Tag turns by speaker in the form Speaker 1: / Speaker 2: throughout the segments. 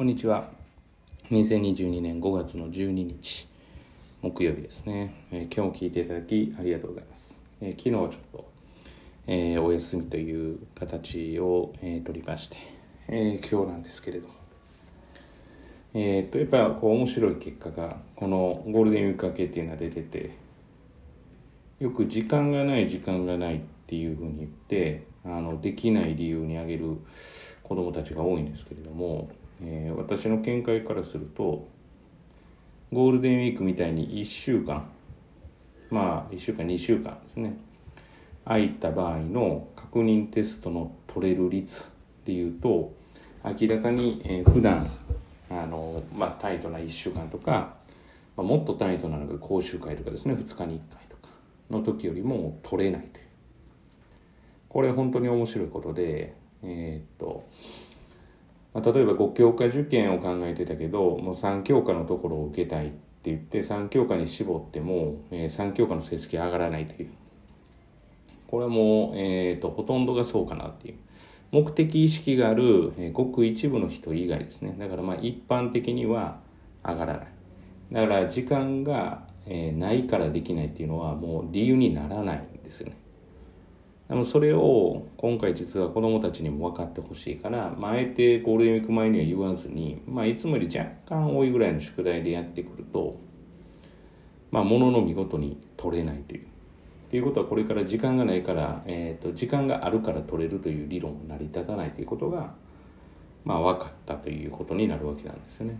Speaker 1: こんにちは。2022年5月の12日、木曜日ですね。えー、今日も聞いていただきありがとうございます。えー、昨日はちょっと、えー、お休みという形を、え取りまして、え今日なんですけれども。えっと、やっぱこう面白い結果が、このゴールデンウィーク明けっていうのは出てて、よく時間がない時間がないっていうふうに言って、あの、できない理由に挙げる子供たちが多いんですけれども、えー、私の見解からするとゴールデンウィークみたいに1週間まあ1週間2週間ですね。空いた場合の確認テストの取れる率っていうと明らかに、えー、普段あの、まあ、タイトな1週間とか、まあ、もっとタイトなのが講習会とかですね2日に1回とかの時よりも取れないという。これ本当に面白いことでえー、っとまあ、例えば5教科受験を考えてたけどもう3教科のところを受けたいって言って3教科に絞っても、えー、3教科の成績上がらないという。これはもう、えーと、ほとんどがそうかなっていう。目的意識がある、えー、ごく一部の人以外ですね。だからまあ一般的には上がらない。だから時間が、えー、ないからできないっていうのはもう理由にならないんですよね。でもそれを今回実は子供たちにも分かってほしいから、まあ、あえてゴールデンウィーク前には言わずに、まあ、いつもより若干多いぐらいの宿題でやってくると、まあ、ものの見事に取れないという。ということはこれから時間がないから、えーと、時間があるから取れるという理論も成り立たないということが、まあ、分かったということになるわけなんですね。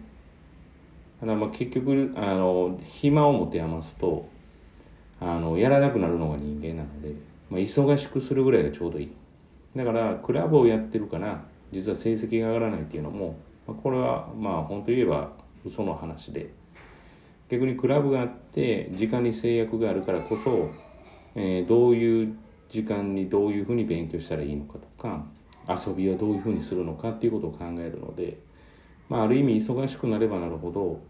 Speaker 1: ただまあ結局あの暇を持て余すとあのやらなくなるのが人間なので。まあ、忙しくするぐらいがちょうどいい。だから、クラブをやってるから、実は成績が上がらないっていうのも、まあ、これは、まあ、本当言えば嘘の話で、逆にクラブがあって、時間に制約があるからこそ、えー、どういう時間にどういうふうに勉強したらいいのかとか、遊びはどういうふうにするのかっていうことを考えるので、まあ、ある意味忙しくなればなるほど、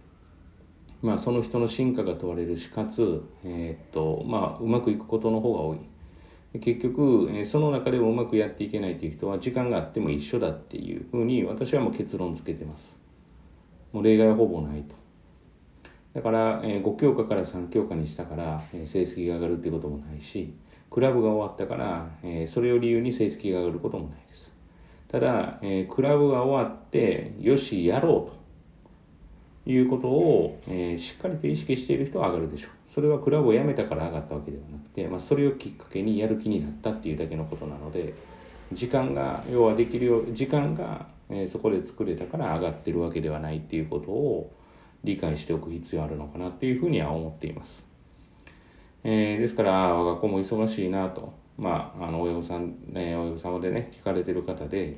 Speaker 1: まあ、その人の進化が問われるし、かつ、えー、っと、まあ、うまくいくことの方が多い。結局、えその中でもうまくやっていけないという人は時間があっても一緒だっていうふうに私はもう結論付けてます。もう例外はほぼないと。だから、え5教科から3教科にしたから、え成績が上がるっていうこともないし、クラブが終わったから、えそれを理由に成績が上がることもないです。ただ、えクラブが終わって、よし、やろうと。いうことを、えー、しっかりと意識している人は上がるでしょう。それはクラブを辞めたから上がったわけではなくて、まあ、それをきっかけにやる気になったっていうだけのことなので、時間が、要はできるよう、時間が、えー、そこで作れたから上がってるわけではないっていうことを理解しておく必要あるのかなっていうふうには思っています。えー、ですから、我が子も忙しいなと、まあ、あの、親御さん、えー、親御様でね、聞かれてる方で、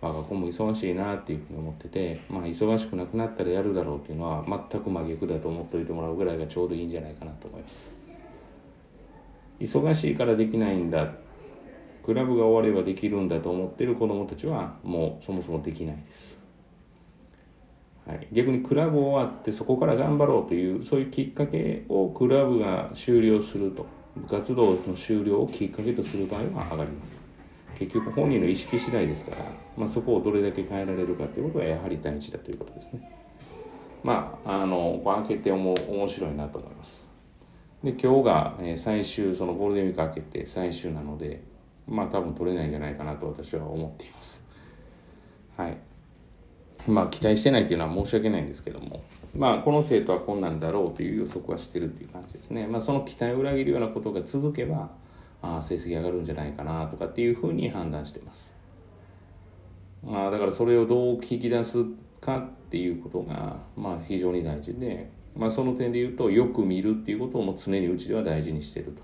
Speaker 1: 我が子も忙しいなっていうふうに思ってて、まあ、忙しくなくなったらやるだろうっていうのは全く真逆だと思っておいてもらうぐらいがちょうどいいんじゃないかなと思います。忙しいからできないんだ。クラブが終わればできるんだと思ってる子供たちはもうそもそもできないです、はい、逆にクラブ終わってそこから頑張ろうというそういうきっかけをクラブが終了すると。部活動の終了をきっかけとする場合は上がります結局本人の意識次第ですから、まあ、そこをどれだけ変えられるかということはやはり大事だということですね。まあ、あの、開けても面白いなと思います。で、今日が最終、そのゴールデンウィーク明けて最終なので、まあ多分取れないんじゃないかなと私は思っています。はい。まあ期待してないというのは申し訳ないんですけども、まあこの生徒はこんなんだろうという予測はしてるっていう感じですね。まあその期待を裏切るようなことが続けば、あ成績上がるんじゃないかなとかっていうふうに判断してます。まあ、だからそれをどう聞き出すかっていうことが、まあ、非常に大事で、まあ、その点で言うとよく見るっていうことをもう常にうちでは大事にしてると。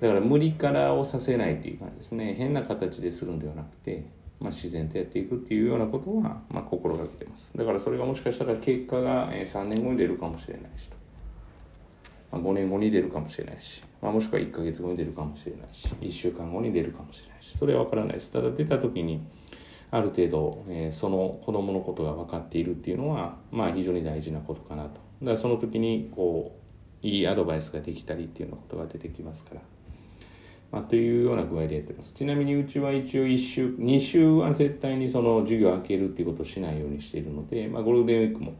Speaker 1: だから無理からをさせないっていう感じですね。変な形でするんではなくて、まあ、自然とやっていくっていうようなことは、まあ、心がけてます。だからそれがもしかしたら結果が3年後に出るかもしれないしと。まあ、5年後に出るかもしれないし、まあ、もしくは1ヶ月後に出るかもしれないし、1週間後に出るかもしれないし、それは分からないです。ただ出た時に、ある程度、えー、その子供のことが分かっているっていうのは、まあ非常に大事なことかなと。だからその時に、こう、いいアドバイスができたりっていうようなことが出てきますから、まあ、というような具合でやってます。ちなみにうちは一応1週、2週は絶対にその授業を開けるっていうことをしないようにしているので、まあ、ゴールデンウィークも、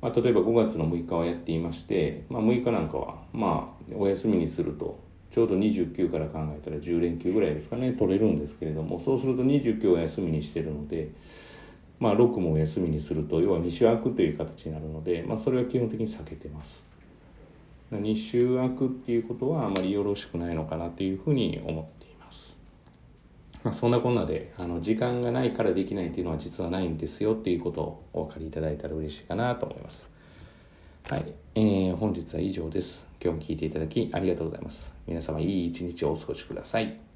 Speaker 1: まあ、例えば5月の6日はやっていまして、まあ、6日なんかは、まあ、お休みにすると、ちょうど29から考えたら10連休ぐらいですかね、取れるんですけれども、そうすると29を休みにしてるので、まあ、6もお休みにすると、要は2週空くという形になるので、まあ、それは基本的に避けてます。何週空くっていうことはあまりよろしくないのかなというふうに思っています。まあ、そんなこんなであの時間がないからできないっていうのは実はないんですよっていうことをお分かりいただいたら嬉しいかなと思います。はい、えー、本日は以上です。今日も聴いていただきありがとうございます。皆様いい一日をお過ごしください。